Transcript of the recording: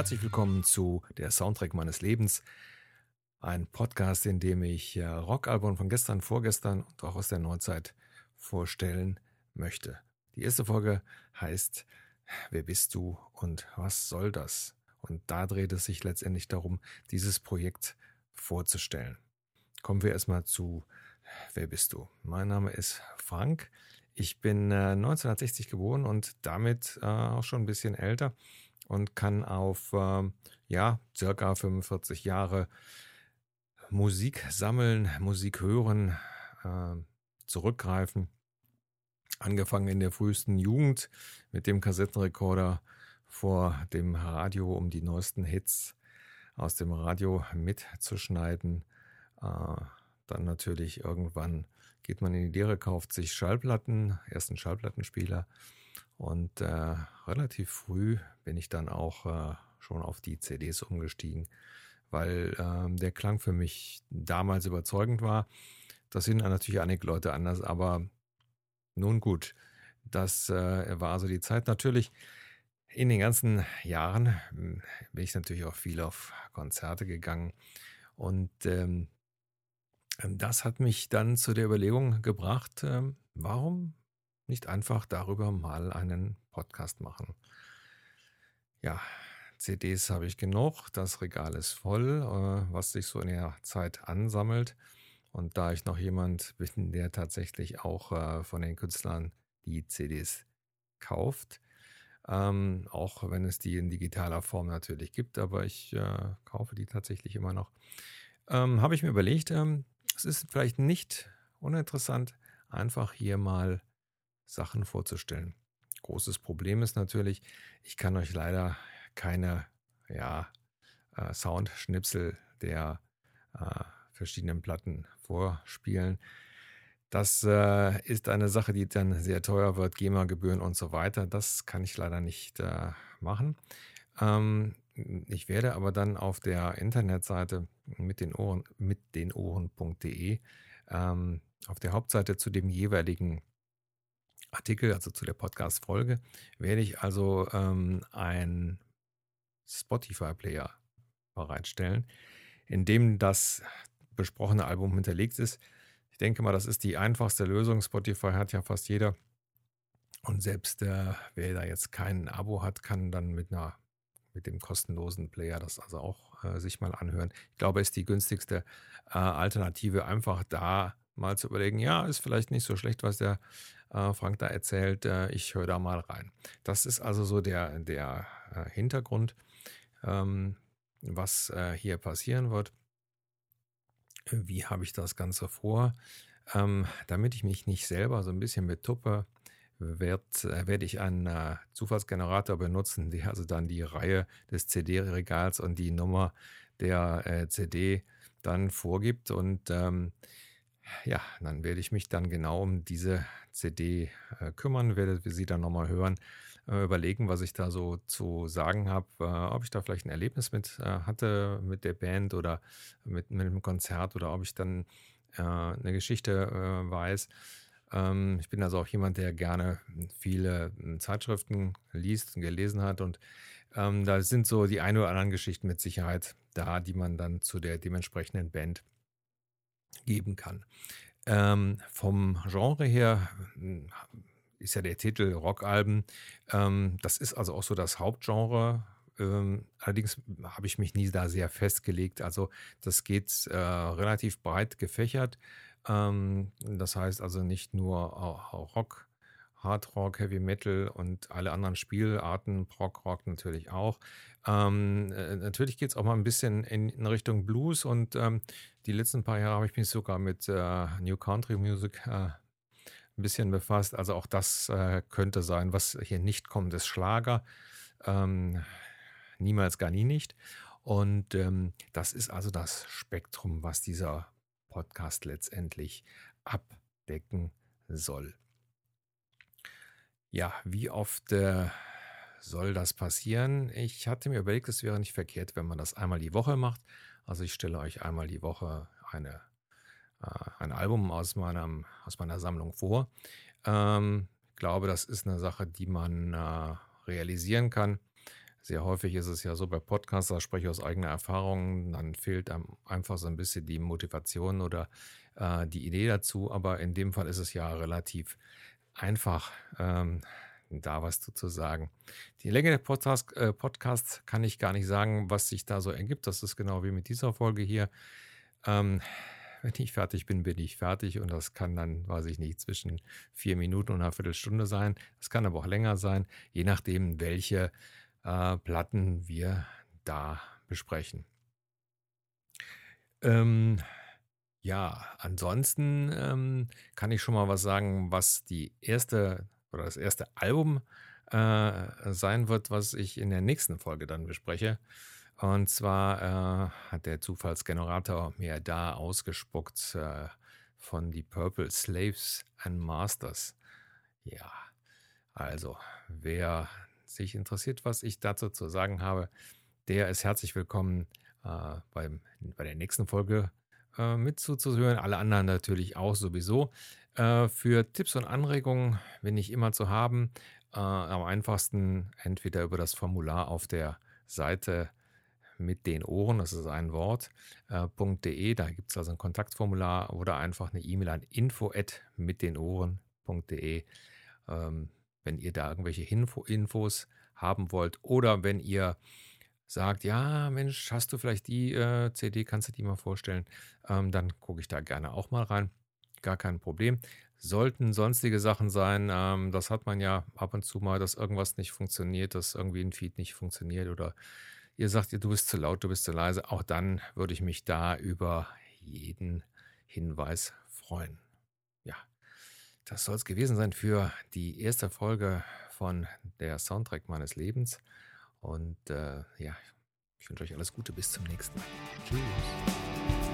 Herzlich willkommen zu der Soundtrack meines Lebens. Ein Podcast, in dem ich äh, Rockalbum von gestern, vorgestern und auch aus der Neuzeit vorstellen möchte. Die erste Folge heißt Wer bist du und was soll das? Und da dreht es sich letztendlich darum, dieses Projekt vorzustellen. Kommen wir erstmal zu Wer bist du? Mein Name ist Frank. Ich bin äh, 1960 geboren und damit äh, auch schon ein bisschen älter und kann auf äh, ja circa 45 Jahre Musik sammeln, Musik hören, äh, zurückgreifen. Angefangen in der frühesten Jugend mit dem Kassettenrekorder vor dem Radio, um die neuesten Hits aus dem Radio mitzuschneiden. Äh, dann natürlich irgendwann geht man in die Lehre, kauft sich Schallplatten, ersten Schallplattenspieler und äh, relativ früh bin ich dann auch äh, schon auf die CDs umgestiegen, weil äh, der Klang für mich damals überzeugend war. Das sind natürlich einige Leute anders, aber nun gut, das äh, war also die Zeit. Natürlich in den ganzen Jahren hm, bin ich natürlich auch viel auf Konzerte gegangen und ähm, das hat mich dann zu der Überlegung gebracht, ähm, warum nicht einfach darüber mal einen Podcast machen. Ja, CDs habe ich genug, das Regal ist voll, äh, was sich so in der Zeit ansammelt. Und da ich noch jemand bin, der tatsächlich auch äh, von den Künstlern die CDs kauft, ähm, auch wenn es die in digitaler Form natürlich gibt, aber ich äh, kaufe die tatsächlich immer noch, ähm, habe ich mir überlegt, ähm, es ist vielleicht nicht uninteressant, einfach hier mal Sachen vorzustellen. Großes Problem ist natürlich, ich kann euch leider keine ja, äh, Soundschnipsel der äh, verschiedenen Platten vorspielen. Das äh, ist eine Sache, die dann sehr teuer wird, GEMA-Gebühren und so weiter. Das kann ich leider nicht äh, machen. Ähm, ich werde aber dann auf der Internetseite mit den Ohren, mit den Ohren.de ähm, auf der Hauptseite zu dem jeweiligen Artikel, also zu der Podcast-Folge, werde ich also ähm, ein Spotify-Player bereitstellen, in dem das besprochene Album hinterlegt ist. Ich denke mal, das ist die einfachste Lösung. Spotify hat ja fast jeder. Und selbst äh, wer da jetzt kein Abo hat, kann dann mit einer mit dem kostenlosen Player das also auch äh, sich mal anhören. Ich glaube, ist die günstigste äh, Alternative, einfach da mal zu überlegen, ja, ist vielleicht nicht so schlecht, was der äh, Frank da erzählt, äh, ich höre da mal rein. Das ist also so der, der äh, Hintergrund, ähm, was äh, hier passieren wird. Wie habe ich das Ganze vor? Ähm, damit ich mich nicht selber so ein bisschen betuppe, werde äh, werd ich einen äh, Zufallsgenerator benutzen, der also dann die Reihe des CD-Regals und die Nummer der äh, CD dann vorgibt. Und ähm, ja, dann werde ich mich dann genau um diese CD äh, kümmern, werde sie dann nochmal hören, äh, überlegen, was ich da so zu sagen habe, äh, ob ich da vielleicht ein Erlebnis mit hatte mit der Band oder mit, mit einem Konzert oder ob ich dann eine Geschichte weiß. Ähm, ich bin also auch jemand, der gerne viele hm, Zeitschriften liest und gelesen hat und ähm, da sind so die ein oder anderen Geschichten mit Sicherheit da, die man dann zu der dementsprechenden Band geben kann. Ähm, vom Genre her hm, ist ja der Titel Rockalben. Ähm, das ist also auch so das Hauptgenre. Ähm, allerdings habe ich mich nie da sehr festgelegt. Also das geht äh, relativ breit gefächert. Ähm, das heißt also nicht nur Rock, Hard Rock, Heavy Metal und alle anderen Spielarten, Prog Rock natürlich auch. Ähm, äh, natürlich geht es auch mal ein bisschen in, in Richtung Blues und ähm, die letzten paar Jahre habe ich mich sogar mit äh, New Country Music äh, ein bisschen befasst. Also auch das äh, könnte sein, was hier nicht kommt, ist Schlager. Ähm, niemals, gar nie nicht. Und ähm, das ist also das Spektrum, was dieser Podcast letztendlich abdecken soll. Ja, wie oft äh, soll das passieren? Ich hatte mir überlegt, es wäre nicht verkehrt, wenn man das einmal die Woche macht. Also ich stelle euch einmal die Woche eine, äh, ein Album aus, meinem, aus meiner Sammlung vor. Ähm, ich glaube, das ist eine Sache, die man äh, realisieren kann. Sehr häufig ist es ja so bei Podcasts, da spreche ich aus eigener Erfahrung, dann fehlt einem einfach so ein bisschen die Motivation oder äh, die Idee dazu. Aber in dem Fall ist es ja relativ einfach, ähm, da was zu, sagen. Die Länge der Podcast, äh, Podcasts kann ich gar nicht sagen, was sich da so ergibt. Das ist genau wie mit dieser Folge hier. Ähm, wenn ich fertig bin, bin ich fertig und das kann dann, weiß ich nicht, zwischen vier Minuten und einer Viertelstunde sein. Das kann aber auch länger sein, je nachdem, welche äh, Platten wir da besprechen. Ähm, ja, ansonsten ähm, kann ich schon mal was sagen, was die erste oder das erste Album äh, sein wird, was ich in der nächsten Folge dann bespreche. Und zwar äh, hat der Zufallsgenerator mir da ausgespuckt äh, von die Purple Slaves and Masters. Ja, also wer sich interessiert, was ich dazu zu sagen habe, der ist herzlich willkommen äh, beim, bei der nächsten Folge äh, mit. Alle anderen natürlich auch sowieso. Äh, für Tipps und Anregungen bin ich immer zu haben. Äh, am einfachsten entweder über das Formular auf der Seite mit den Ohren, das ist ein Wort, äh, .de, da gibt es also ein Kontaktformular oder einfach eine E-Mail an info mit den Ohren.de, ähm, wenn ihr da irgendwelche Info Infos haben wollt oder wenn ihr sagt, ja, Mensch, hast du vielleicht die äh, CD, kannst du die mal vorstellen, ähm, dann gucke ich da gerne auch mal rein. Gar kein Problem. Sollten sonstige Sachen sein, ähm, das hat man ja ab und zu mal, dass irgendwas nicht funktioniert, dass irgendwie ein Feed nicht funktioniert oder ihr sagt, du bist zu laut, du bist zu leise, auch dann würde ich mich da über jeden Hinweis freuen. Das soll es gewesen sein für die erste Folge von der Soundtrack meines Lebens. Und äh, ja, ich wünsche euch alles Gute, bis zum nächsten Mal. Tschüss.